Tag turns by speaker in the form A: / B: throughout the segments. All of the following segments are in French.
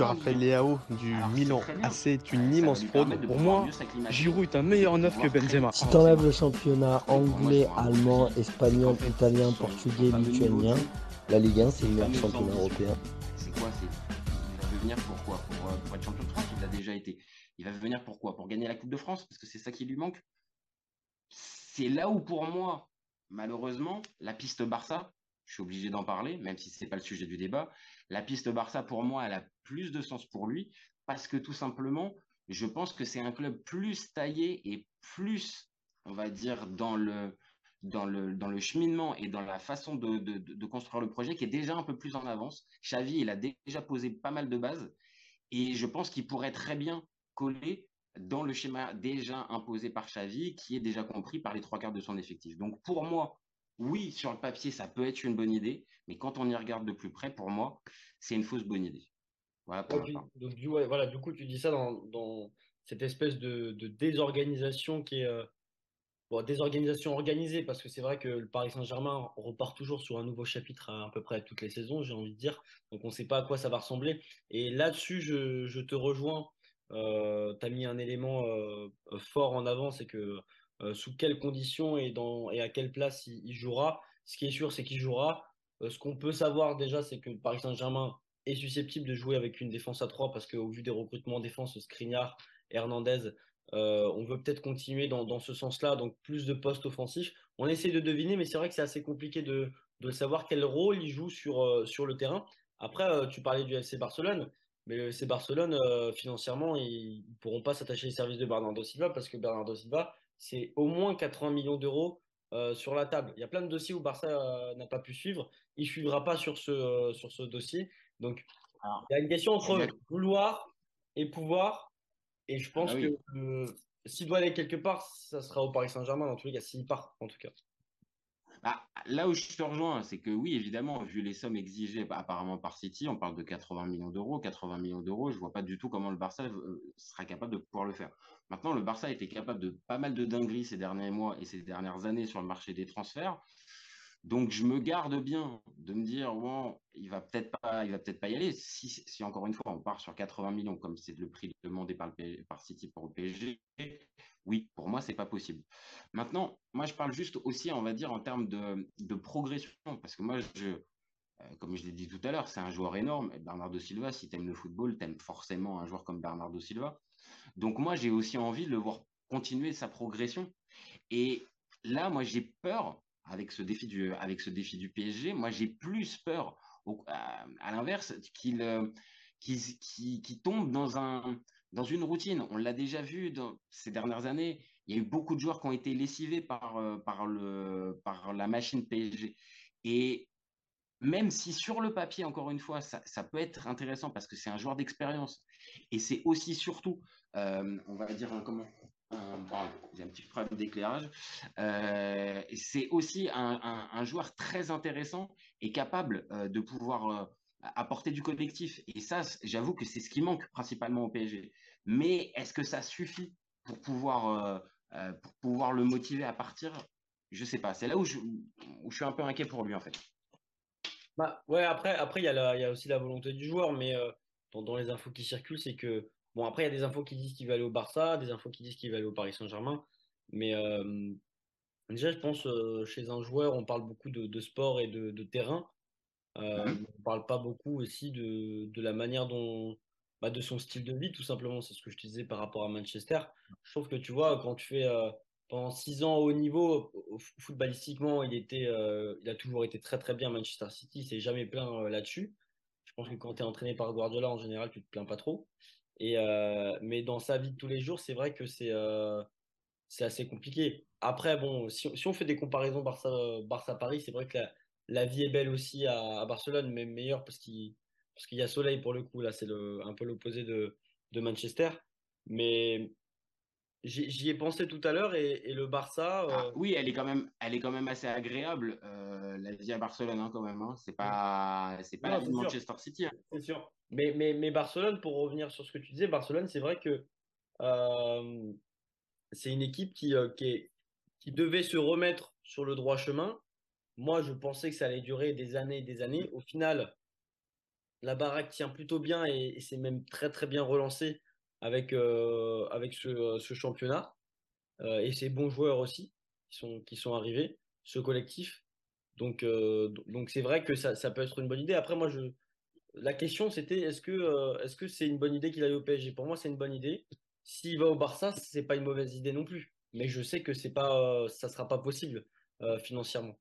A: Raphaël Leao du Milan AC est une immense fraude. Pour moi, Giroud est un meilleur neuf que Benzema.
B: Si t'enlèves le championnat anglais, allemand, espagnol, italien, portugais, lituanien, la Ligue 1 c'est le meilleur championnat européen.
C: C'est quoi. Il va venir pourquoi pour, euh, pour être champion de France Il l'a déjà été. Il va venir pourquoi Pour gagner la Coupe de France? Parce que c'est ça qui lui manque. C'est là où pour moi, malheureusement, la piste Barça, je suis obligé d'en parler, même si ce n'est pas le sujet du débat. La piste Barça, pour moi, elle a plus de sens pour lui, parce que tout simplement, je pense que c'est un club plus taillé et plus, on va dire, dans le, dans le, dans le cheminement et dans la façon de, de, construire le projet qui est déjà un peu plus en avance. Xavi, il a déjà posé pas mal de bases et je pense qu'il pourrait très bien coller dans le schéma déjà imposé par Xavi, qui est déjà compris par les trois quarts de son effectif. Donc pour moi, oui, sur le papier, ça peut être une bonne idée, mais quand on y regarde de plus près, pour moi, c'est une fausse bonne idée.
D: Voilà donc, du, voilà, du coup, tu dis ça dans, cette espèce de, désorganisation qui est. Euh, désorganisation organisée, parce que c'est vrai que le Paris Saint-Germain repart toujours sur un nouveau chapitre à, peu près toutes les saisons, j'ai envie de dire. Donc on ne sait pas à quoi ça va ressembler. Et là-dessus, je, te rejoins. Euh, tu as mis un élément euh, fort en avant, c'est que euh, sous quelles conditions et, dans, et à quelle place il, jouera. Ce qui est sûr, c'est qu'il jouera. Euh, ce qu'on peut savoir déjà, c'est que Paris Saint-Germain est susceptible de jouer avec une défense à 3 parce qu'au vu des recrutements en défense, Skriniar, Hernandez, euh, on veut peut-être continuer dans, ce sens-là, donc plus de postes offensifs. On essaie de deviner, mais c'est vrai que c'est assez compliqué de, savoir quel rôle il joue sur, sur le terrain. Après, tu parlais du FC Barcelone, mais le FC Barcelone, financièrement, ils ne pourront pas s'attacher les services de Bernardo Silva parce que Bernardo Silva, c'est au moins 80 millions d'euros euh, sur la table. Il y a plein de dossiers où Barça euh, n'a pas pu suivre. Il ne suivra pas sur ce, euh, sur ce dossier. Donc, il y a une question entre vouloir et pouvoir. Et je pense ah que s'il doit aller quelque part, ça sera au Paris Saint-Germain, tous les cas, s'il part, en tout cas.
C: Bah, là où je te rejoins, c'est que oui, évidemment, vu les sommes exigées apparemment par City, on parle de 80 millions d'euros. 80 millions d'euros, je vois pas du tout comment le Barça sera capable de pouvoir le faire. Maintenant, le Barça été capable de pas mal de dingueries ces derniers mois et ces dernières années sur le marché des transferts. Donc, je me garde bien de me dire, bon, il va peut-être pas, il va peut-être pas y aller. Si, encore une fois, on part sur 80 millions, comme c'est le prix demandé par, le, City pour le PSG, oui, pour moi, c'est pas possible. Maintenant, moi, je parle juste aussi, on va dire, en termes de, progression, parce que moi, euh, comme je l'ai dit tout à l'heure, c'est un joueur énorme. Bernardo Silva, si tu aimes le football, tu aimes forcément un joueur comme Bernardo Silva. Donc, moi, j'ai aussi envie de le voir continuer sa progression. Et là, moi, j'ai peur avec ce défi du, avec ce défi du PSG, moi j'ai plus peur, à, l'inverse, qu'il euh, qui, tombe dans, un, dans une routine. On l'a déjà vu ces dernières années. Il y a eu beaucoup de joueurs qui ont été lessivés par, euh, par, le, par la machine PSG. Et même si sur le papier, encore une fois, ça, peut être intéressant parce que c'est un joueur d'expérience. Et c'est aussi surtout, euh, on va dire, un, comment, un petit problème d'éclairage. Euh, c'est aussi un, joueur très intéressant et capable euh, de pouvoir apporter du collectif. Et ça, j'avoue que c'est ce qui manque principalement au PSG. Mais est-ce que ça suffit pour pouvoir, pour pouvoir le motiver à partir? Je sais pas. C'est là où je, suis un peu inquiet pour lui en fait.
D: Bah ouais. Après, après il y, a il y a aussi la volonté du joueur, mais dans, dans les infos qui circulent, c'est que Bon, après, il y a des infos qui disent qu'il va aller au Barça, des infos qui disent qu'il va aller au Paris Saint-Germain. Mais euh, déjà, je pense, euh, chez un joueur, on parle beaucoup de, sport et de, terrain. Euh, mhm. On ne parle pas beaucoup aussi de, la manière dont. Bah, de son style de vie, tout simplement. C'est ce que je te disais par rapport à Manchester. Je trouve que tu vois, quand tu fais pendant six ans au haut niveau, footballistiquement, il, était, il a toujours été très très bien Manchester City. S'est jamais plaint là-dessus. Je pense que quand tu es entraîné par Guardiola, en général, tu te plains pas trop. Et, euh, mais dans sa vie de tous les jours, c'est vrai que c'est euh, c'est assez compliqué. Après, bon, si, on fait des comparaisons Barça-Paris, c'est vrai que la, vie est belle aussi à, à Barcelone, même meilleure parce qu'il parce qu'il y a soleil pour le coup. Là, c'est un peu l'opposé de, de Manchester. Mais J'y ai pensé tout à l'heure et, le Barça.
C: Ah, euh, oui, elle est quand même, elle est quand même assez agréable euh, la vie à Barcelone hein, quand même. Hein. C'est pas, c'est pas la vie de Manchester City. Hein.
D: C'est sûr. Mais, mais, mais Barcelone, pour revenir sur ce que tu disais, Barcelone, c'est vrai que euh, c'est une équipe qui, qui, qui devait se remettre sur le droit chemin. Moi, je pensais que ça allait durer des années et des années. Au final, la baraque tient plutôt bien et, c'est même très très bien relancé avec, euh, avec ce, championnat et ces bons joueurs aussi qui sont, qui sont arrivés, ce collectif. Donc donc c'est vrai que ça, ça, peut être une bonne idée. Après moi je la question c'était est-ce que est-ce que c'est une bonne idée qu'il aille au PSG Pour moi c'est une bonne idée. S'il va au Barça, c'est pas une mauvaise idée non plus. Mais je sais que c'est pas, ça sera pas possible financièrement.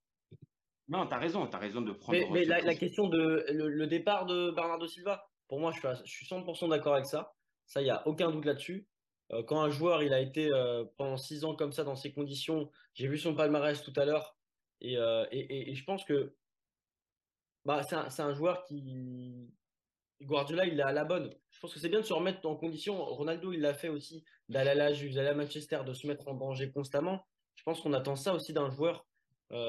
C: Non, tu as raison, tu as raison de prendre.
D: Mais, la, question de le, départ de Bernardo Silva, pour moi, je suis, je suis 100% d'accord avec ça. Ça, il n'y a aucun doute là-dessus. Euh, quand un joueur, il a été euh, pendant six ans comme ça, dans ces conditions, j'ai vu son palmarès tout à l'heure, et, euh, je pense que bah, c'est un, joueur qui. Guardiola, il est à la bonne. Je pense que c'est bien de se remettre en condition. Ronaldo, il l'a fait aussi, d'aller à la Juve, d'aller à Manchester, de se mettre en danger constamment. Je pense qu'on attend ça aussi d'un joueur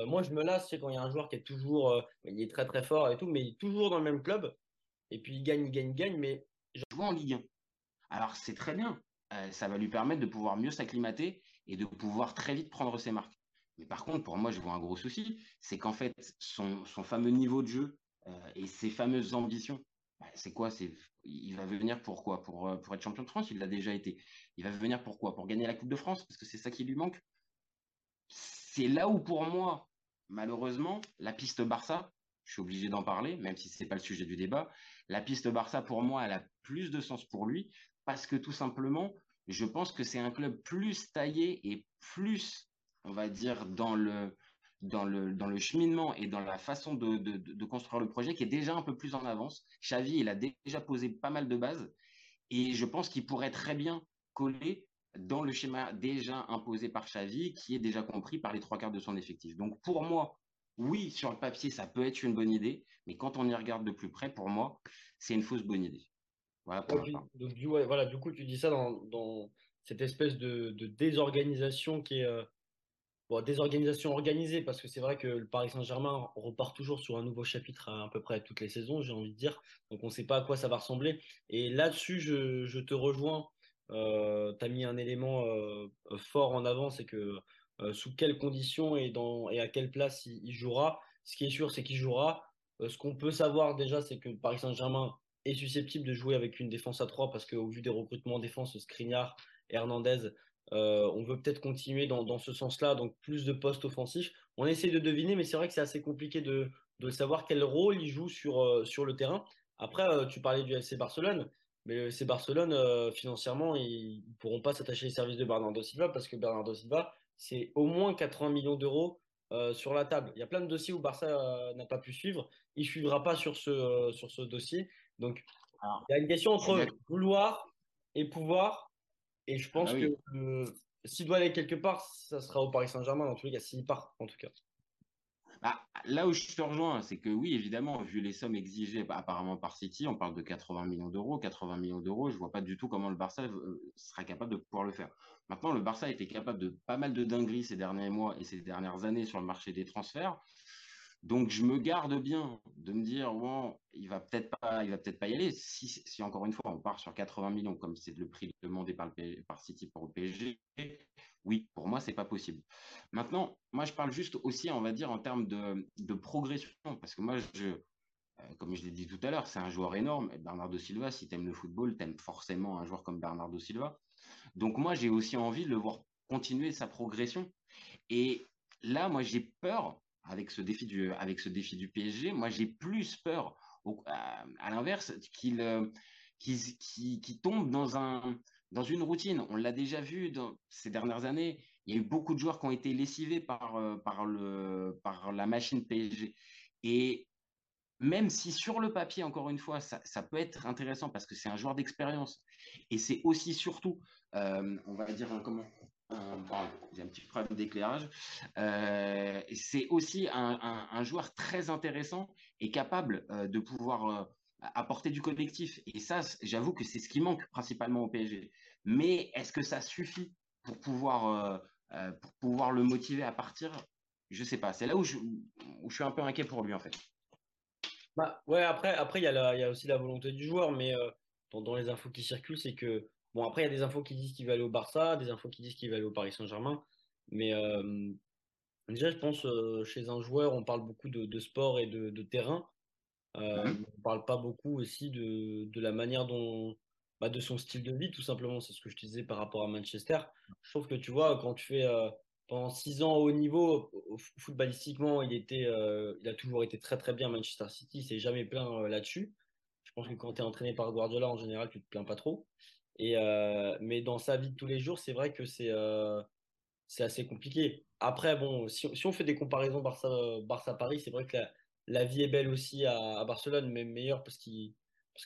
D: moi, je me lasse, quand il y a un joueur qui est toujours, il est très très fort et tout, mais il est toujours dans le même club. Et puis il gagne, il gagne, il gagne, mais
C: joue en Ligue 1. Alors c'est très bien. Euh, ça va lui permettre de pouvoir mieux s'acclimater et de pouvoir très vite prendre ses marques. Mais par contre, pour moi, je vois un gros souci, c'est qu'en fait, son, fameux niveau de jeu et ses fameuses ambitions, bah, c'est quoi? Il va venir pour quoi? Pour, pour être champion de France, il l'a déjà été. Il va venir pour quoi? Pour gagner la Coupe de France, parce que c'est ça qui lui manque c'est là où pour moi, malheureusement, la piste Barça, je suis obligé d'en parler, même si ce n'est pas le sujet du débat, la piste Barça, pour moi, elle a plus de sens pour lui, parce que tout simplement, je pense que c'est un club plus taillé et plus, on va dire, dans le, dans le, dans le cheminement et dans la façon de, de, construire le projet qui est déjà un peu plus en avance. Xavi, il a déjà posé pas mal de bases et je pense qu'il pourrait très bien coller dans le schéma déjà imposé par Xavi, qui est déjà compris par les trois quarts de son effectif. Donc pour moi, oui, sur le papier, ça peut être une bonne idée, mais quand on y regarde de plus près, pour moi, c'est une fausse bonne idée.
D: Voilà, donc, du, voilà, du coup, tu dis ça dans, cette espèce de, désorganisation qui est... Euh, désorganisation organisée, parce que c'est vrai que le Paris Saint-Germain repart toujours sur un nouveau chapitre à, peu près toutes les saisons, j'ai envie de dire. Donc on ne sait pas à quoi ça va ressembler. Et là-dessus, je, je, te rejoins euh, tu as mis un élément euh, fort en avant, c'est que euh, sous quelles conditions et, dans, et à quelle place il, jouera. Ce qui est sûr, c'est qu'il jouera. ce qu'on peut savoir déjà, c'est que Paris Saint-Germain est susceptible de jouer avec une défense à 3 parce qu'au vu des recrutements en défense, Skriniar et Hernandez, on veut peut-être continuer dans, ce sens-là, donc plus de postes offensifs. On essaie de deviner, mais c'est vrai que c'est assez compliqué de, de, savoir quel rôle il joue sur, sur le terrain. Après, tu parlais du FC Barcelone. Mais c'est Barcelone, euh, financièrement, ils ne pourront pas s'attacher les services de Bernardo Silva parce que Bernardo Silva, c'est au moins 80 millions d'euros euh, sur la table. Il y a plein de dossiers où Barça euh, n'a pas pu suivre. Il ne suivra pas sur ce, sur ce dossier. Donc, il y a une question entre vouloir et pouvoir. Et je pense ah que s'il doit aller quelque part, ça sera au Paris Saint-Germain, dans tous les cas, s'il part, en tout cas.
C: Bah, là où je te rejoins, c'est que oui, évidemment, vu les sommes exigées bah, apparemment par City, on parle de 80 millions d'euros. 80 millions d'euros, je vois pas du tout comment le Barça euh, sera capable de pouvoir le faire. Maintenant, le Barça a été capable de pas mal de dingueries ces derniers mois et ces dernières années sur le marché des transferts. Donc, je me garde bien de me dire, bon, il va peut-être pas, il va peut-être pas y aller. Si, si, encore une fois, on part sur 80 millions, comme c'est le prix demandé par, le, par City pour le PSG, oui, pour moi, c'est pas possible. Maintenant, moi, je parle juste aussi, on va dire, en termes de, progression, parce que moi, je, euh, comme je l'ai dit tout à l'heure, c'est un joueur énorme. Bernardo Silva, si tu aimes le football, tu aimes forcément un joueur comme Bernardo Silva. Donc, moi, j'ai aussi envie de le voir continuer sa progression. Et là, moi, j'ai peur avec ce défi du, avec ce défi du PSG, moi j'ai plus peur, à, l'inverse, qu'il euh, qui, tombe dans, un, dans une routine. On l'a déjà vu ces dernières années. Il y a eu beaucoup de joueurs qui ont été lessivés par, euh, par, le, par la machine PSG. Et même si sur le papier, encore une fois, ça, ça peut être intéressant parce que c'est un joueur d'expérience et c'est aussi surtout, euh, on va dire, comment, j'ai un petit problème d'éclairage. Euh, c'est aussi un, joueur très intéressant et capable euh, de pouvoir euh, apporter du collectif. Et ça, j'avoue que c'est ce qui manque principalement au PSG. Mais est-ce que ça suffit pour pouvoir, pour pouvoir le motiver à partir? Je sais pas. C'est là où je, suis un peu inquiet pour lui, en fait.
D: Bah, ouais, après, après il y, a aussi la volonté du joueur, mais dans, les infos qui circulent, c'est que Bon, après, il y a des infos qui disent qu'il va aller au Barça, des infos qui disent qu'il va aller au Paris Saint-Germain. Mais euh, déjà, je pense, euh, chez un joueur, on parle beaucoup de, sport et de, terrain. Euh, mmh on ne parle pas beaucoup aussi de, de la manière dont, bah, de son style de vie, tout simplement. C'est ce que je te disais par rapport à Manchester. Je trouve que tu vois, quand tu fais euh, pendant six ans au niveau, footballistiquement, il, était, il a toujours été très très bien Manchester City. Il s'est jamais plaint là-dessus. Je pense que quand tu es entraîné par Guardiola, en général, tu te plains pas trop. Et, mais dans sa vie de tous les jours, c'est vrai que c'est c'est assez compliqué. Après, bon, si, on fait des comparaisons Barça-Paris, Barça c'est vrai que la, vie est belle aussi à, Barcelone, mais meilleure parce qu'il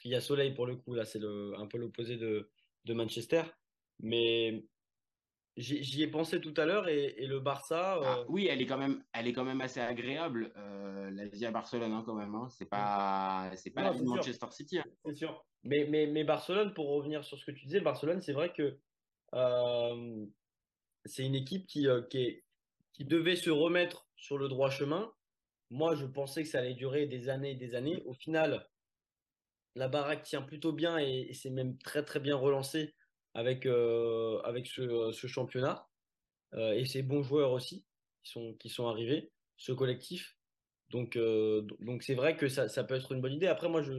D: qu'il y a soleil pour le coup. Là, c'est un peu l'opposé de, de, Manchester. Mais j'y ai pensé tout à l'heure et, et, le Barça.
C: Ah, euh, oui, elle est quand même, elle est quand même assez agréable euh, la vie à Barcelone hein, quand même. Hein. C'est pas, c'est pas la vie de Manchester City. Hein.
D: C'est sûr. Mais, mais, mais, Barcelone, pour revenir sur ce que tu disais, Barcelone, c'est vrai que euh, c'est une équipe qui, qui, qui devait se remettre sur le droit chemin. Moi, je pensais que ça allait durer des années et des années. Au final, la baraque tient plutôt bien et, c'est même très très bien relancé avec, euh, avec ce, ce championnat euh, et ces bons joueurs aussi qui sont, qui sont arrivés, ce collectif. Donc euh, donc c'est vrai que ça, ça, peut être une bonne idée. Après moi je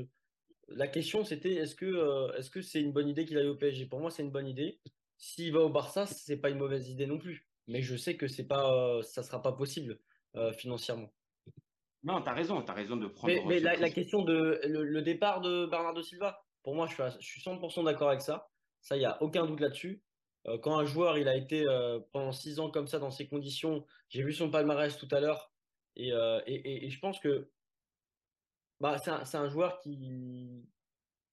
D: la question c'était est-ce que est-ce que c'est une bonne idée qu'il aille au PSG Pour moi c'est une bonne idée. S'il va au Barça c'est pas une mauvaise idée non plus. Mais je sais que c'est pas ça sera pas possible financièrement.
C: Non, tu as raison, tu as raison de prendre.
D: Mais, la, question de le, départ de Bernardo Silva, pour moi, je suis, 100% d'accord avec ça. Ça, il n'y a aucun doute là-dessus. Euh, quand un joueur, il a été euh, pendant six ans comme ça, dans ces conditions, j'ai vu son palmarès tout à l'heure, et, euh, je pense que bah, c'est un, joueur qui.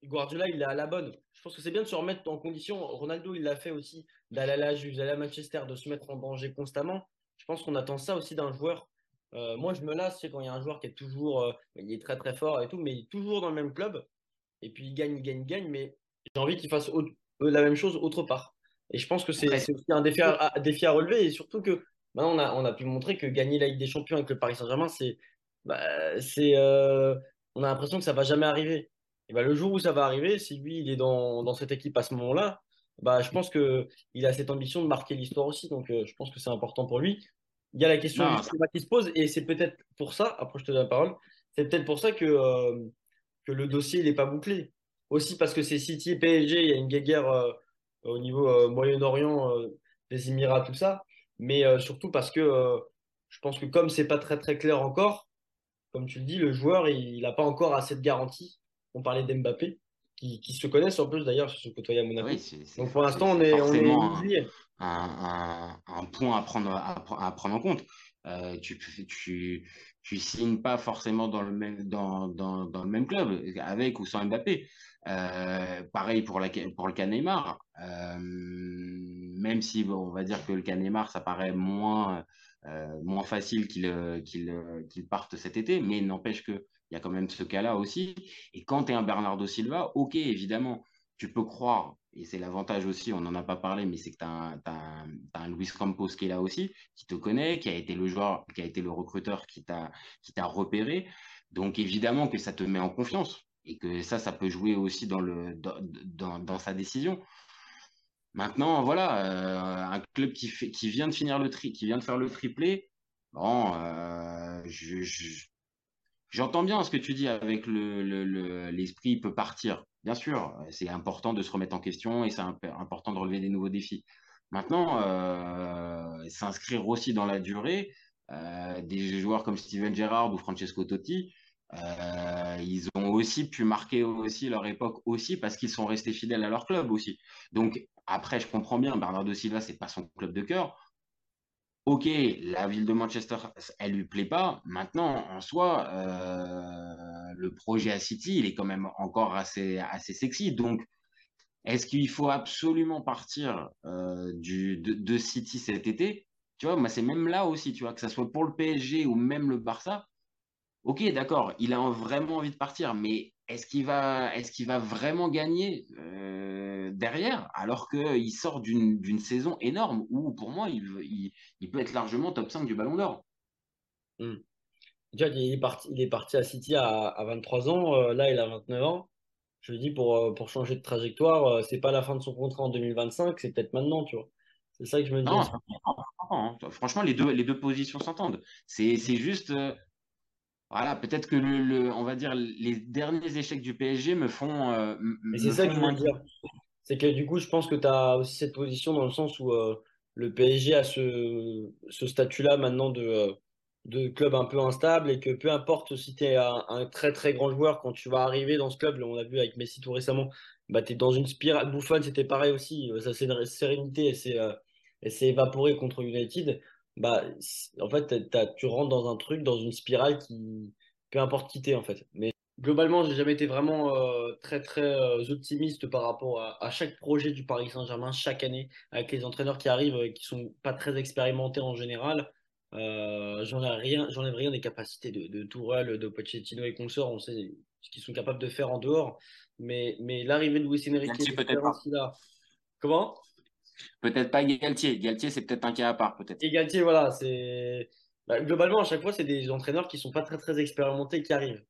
D: Guardiola, il est à la bonne. Je pense que c'est bien de se remettre en condition. Ronaldo, il l'a fait aussi, d'aller à la Juve, d'aller à Manchester, de se mettre en danger constamment. Je pense qu'on attend ça aussi d'un joueur moi, je me lasse, quand il y a un joueur qui est toujours, il est très très fort et tout, mais il est toujours dans le même club. Et puis il gagne, il gagne, il gagne, mais j'ai envie qu'il fasse euh, la même chose autre part. Et je pense que c'est aussi un défi à, défi à, relever. Et surtout que maintenant, on a, on a pu montrer que gagner la Ligue des Champions avec le Paris Saint-Germain, c'est, bah, c'est, on a l'impression que ça va jamais arriver. Et bah, le jour où ça va arriver, si lui, il est dans, dans cette équipe à ce moment-là, bah, je pense qu'il a cette ambition de marquer l'histoire aussi. Donc, je pense que c'est important pour lui il y a la question qui se pose et c'est peut-être pour ça, après je te donne la parole, c'est peut-être pour ça que, euh, que le dossier n'est pas bouclé. Aussi parce que c'est City et PSG, il y a une guerre euh, au niveau euh, Moyen-Orient, des Émirats, tout ça. Mais surtout parce que je pense que comme c'est pas très très clair encore, comme tu le dis, le joueur, il n'a pas encore assez de garantie. On parlait d'Mbappé, qui, qui, se connaissent en plus d'ailleurs, se côtoyer à Monaco. Donc pour l'instant, on est, on est
C: un, un, point à prendre, à, prendre en compte. Euh, tu, tu, tu signes pas forcément dans le même, dans, dans, dans le même club, avec ou sans Mbappé. Euh, pareil pour, le cas Neymar. Euh, même si on va dire que le cas Neymar, ça paraît moins, euh, facile qu'il parte cet été, mais n'empêche qu'il y a quand même ce cas-là aussi. Et quand tu es un Bernardo Silva, ok, évidemment, tu peux croire et c'est l'avantage aussi, on n'en a pas parlé, mais c'est que tu as, un Luis Campos qui est là aussi, qui te connaît, qui a été le joueur, qui a été le recruteur qui t'a repéré. Donc évidemment que ça te met en confiance et que ça, ça peut jouer aussi dans, sa décision. Maintenant, voilà, euh, un club qui, vient de finir le qui vient de faire le triplé, bon, euh, j'entends bien ce que tu dis avec l'esprit le, peut partir. Bien sûr, c'est important de se remettre en question et c'est important de relever des nouveaux défis. Maintenant, euh, s'inscrire aussi dans la durée, des joueurs comme Steven Gerrard ou Francesco Totti, euh, ils ont aussi pu marquer aussi leur époque aussi parce qu'ils sont restés fidèles à leur club aussi. Donc après, je comprends bien, Bernardo Silva, c'est pas son club de cœur, ok, la ville de Manchester, elle lui plaît pas. Maintenant, en soi, euh, le projet à City, il est quand même encore assez, assez sexy. Donc, est-ce qu'il faut absolument partir euh, du, de, City cet été? Tu vois, c'est même là aussi, tu vois, que ce soit pour le PSG ou même le Barça. Ok, d'accord, il a vraiment envie de partir, mais est-ce qu'il va, est qu'il va vraiment gagner euh, derrière alors qu'il sort d'une saison énorme où pour moi il, il, peut être largement top 5 du Ballon d'Or?
D: Hmm. il est, parti, il est parti à City à, 23 ans, euh, là il a 29 ans. Je dis pour, euh, pour changer de trajectoire, c'est pas la fin de son contrat en 2025, c'est peut-être maintenant, tu vois. C'est ça que je me dis.
C: Non, franchement, les deux, les deux positions s'entendent. C'est juste Voilà, peut-être que le, on va dire les derniers échecs du PSG me font. Euh,
D: c'est ça que je veux dire. C'est que du coup, je pense que tu as aussi cette position dans le sens où euh, le PSG a ce, ce statut-là maintenant de, euh, de club un peu instable et que peu importe si tu es un, très très grand joueur, quand tu vas arriver dans ce club, on l'a vu avec Messi tout récemment, bah, tu es dans une spirale. Buffon, c'était pareil aussi. Ça, c'est une sérénité et c'est évaporé contre United bah, en fait, tu rentres dans un truc, dans une spirale qui, peu importe qui t'es, en fait. Mais globalement, j'ai jamais été vraiment euh, très, très euh, optimiste par rapport à, chaque projet du Paris Saint-Germain, chaque année, avec les entraîneurs qui arrivent et qui sont pas très expérimentés en général. Euh, j'en ai rien, rien des capacités de, de Tourelle, de Pochettino et consorts. On sait ce qu'ils sont capables de faire en dehors. Mais, mais l'arrivée de Luis Enrique, Là... Comment?
C: Peut-être pas Galtier. Galtier, c'est peut-être un cas à part, peut-être.
D: Galtier, voilà, c'est. Bah, globalement, à chaque fois, c'est des entraîneurs qui sont pas très très expérimentés qui arrivent.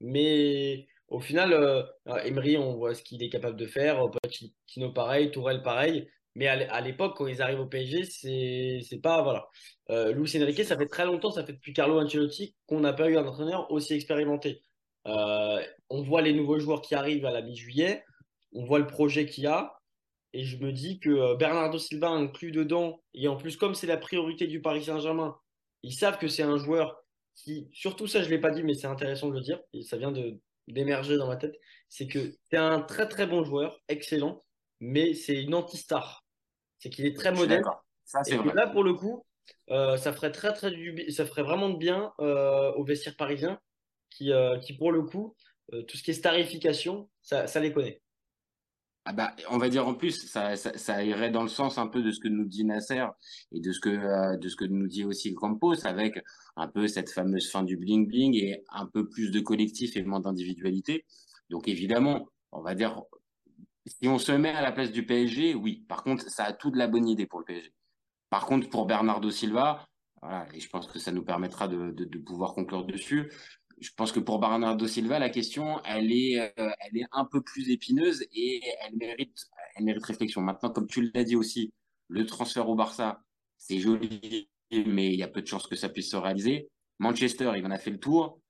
D: Mais au final, euh, Emery, on voit ce qu'il est capable de faire. Pochettino, pareil. Tourelle, pareil. Mais à l'époque, quand ils arrivent au PSG, c'est pas. Voilà. Euh, Luis Enrique, ça fait très longtemps, ça fait depuis Carlo Ancelotti qu'on n'a pas eu un entraîneur aussi expérimenté. Euh, on voit les nouveaux joueurs qui arrivent à la mi-juillet. On voit le projet qu'il y a. Et je me dis que euh, Bernardo Silva inclus dedans, et en plus, comme c'est la priorité du Paris Saint-Germain, ils savent que c'est un joueur qui, surtout ça, je ne l'ai pas dit, mais c'est intéressant de le dire, et ça vient d'émerger dans ma tête, c'est que c'est un très très bon joueur, excellent, mais c'est une anti-star. C'est qu'il est très moderne. et là, pour le coup, euh, ça ferait très très du, ça ferait vraiment de bien euh, au vestiaire parisien, qui, qui pour le coup, tout ce qui est starification, ça, ça les connaît.
C: Ah bah, on va dire en plus, ça, irait dans le sens un peu de ce que nous dit Nasser et de ce que, euh, de ce que nous dit aussi Campos, avec un peu cette fameuse fin du bling-bling et un peu plus de collectif et moins d'individualité. Donc évidemment, on va dire, si on se met à la place du PSG, oui. Par contre, ça a tout de la bonne idée pour le PSG. Par contre, pour Bernardo Silva, et je pense que ça nous permettra de pouvoir conclure dessus je pense que pour Bernardo Silva, la question, elle est, euh, elle est un peu plus épineuse et elle mérite, elle mérite réflexion. Maintenant, comme tu l'as dit aussi, le transfert au Barça, c'est joli, mais il y a peu de chances que ça puisse se réaliser. Manchester, il en a fait le tour.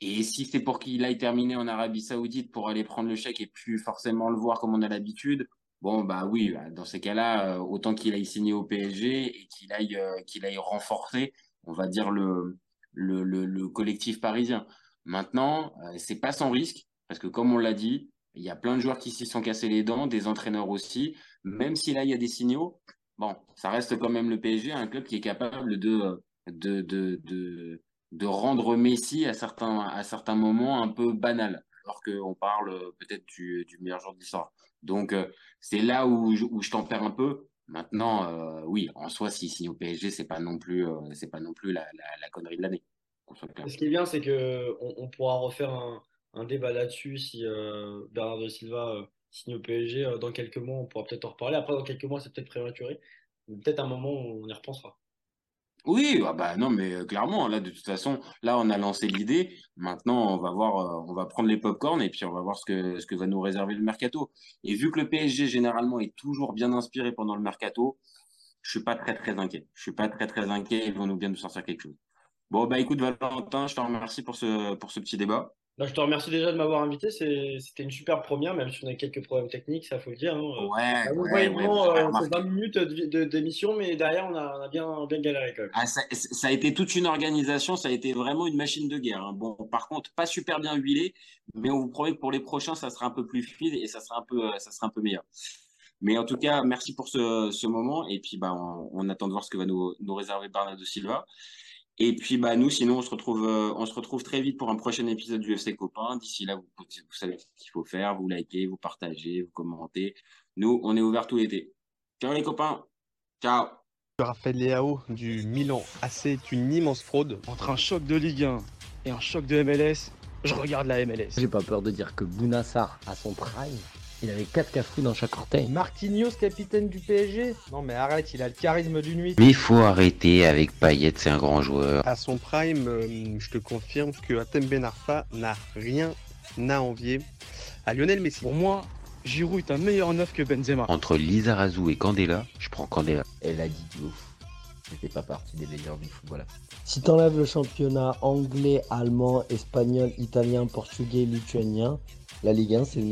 C: Et si c'est pour qu'il aille terminer en Arabie Saoudite pour aller prendre le chèque et plus forcément le voir comme on a l'habitude, bon, bah oui, bah, dans ces cas-là, euh, autant qu'il aille signer au PSG et qu'il aille, euh, qu'il aille renforcer, on va dire, le, le, le, collectif parisien. Maintenant, euh, c'est pas sans risque, parce que comme on l'a dit, il y a plein de joueurs qui s'y sont cassés les dents, des entraîneurs aussi. Même si là, il y a des signaux, bon, ça reste quand même le PSG, un club qui est capable de, de, de, de, rendre Messi à certains, à certains moments un peu banal, alors qu'on parle peut-être du, meilleur joueur de l'histoire. Donc, euh, c'est là où je, où je tempère un peu. Maintenant, euh, oui, en soi, s'il signe au PSG, c'est pas non plus, euh, c'est pas non plus la, connerie de l'année.
D: Ce qui est bien, c'est que on, pourra refaire un, débat là-dessus si euh, Bernardo Silva signe au PSG dans quelques mois. On pourra peut-être en reparler. Après, dans quelques mois, c'est peut-être prématuré. Peut-être un moment on y repensera.
C: Oui, ah bah non, mais euh, clairement, là, de toute façon, là, on a lancé l'idée. Maintenant, on va voir, euh, on va prendre les pop-corn et puis on va voir ce que, ce que va nous réserver le mercato. Et vu que le PSG, généralement, est toujours bien inspiré pendant le mercato, je suis pas très, très inquiet. Je suis pas très, très inquiet. Ils vont nous bien nous sortir quelque chose. Bon, bah écoute, Valentin, je te remercie pour ce, pour ce petit débat.
D: Bah, je te remercie déjà de m'avoir invité. C'était une super première, même si on a quelques problèmes techniques, ça faut le dire. Hein.
C: Ouais, ouais, ouais, 20
D: euh, minutes d'émission, mais derrière, on a, bien, bien galéré quand même.
C: Ah, ça, a été toute une organisation, ça a été vraiment une machine de guerre. Hein. Bon, par contre, pas super bien huilé, mais on vous promet que pour les prochains, ça sera un peu plus fluide et ça sera un peu, ça sera un peu meilleur. Mais en tout cas, merci pour ce, ce moment. Et puis, bah, on, attend de voir ce que va nous, nous réserver Bernardo Silva. Et puis bah nous, sinon on se retrouve, euh, on se retrouve très vite pour un prochain épisode du FC Copain. D'ici là, vous, vous savez ce qu'il faut faire, vous likez, vous partagez, vous commentez. Nous, on est ouvert tout l'été. Ciao les copains. Ciao.
A: Raphaël Léao du Milan AC est une immense fraude. Entre un choc de Ligue 1 et un choc de MLS, je regarde la MLS.
B: J'ai pas peur de dire que Bounassar a son prime il avait 4 cafous dans chaque orteil.
E: Marquinhos, capitaine du PSG Non mais arrête, il a le charisme d'une nuit.
F: Mais il faut arrêter avec Payet, c'est un grand joueur.
A: À son prime, euh, je te confirme que Atem Ben Arfa n'a rien à envier à Lionel Messi. Pour moi, Giroud est un meilleur neuf que Benzema.
F: Entre Lizarazu et Candela, je prends Candela.
B: Elle a dit du ouf. Il fait pas partie des meilleurs du football. Si t'enlèves le championnat anglais, allemand, espagnol, italien, portugais, lituanien, la Ligue 1, c'est le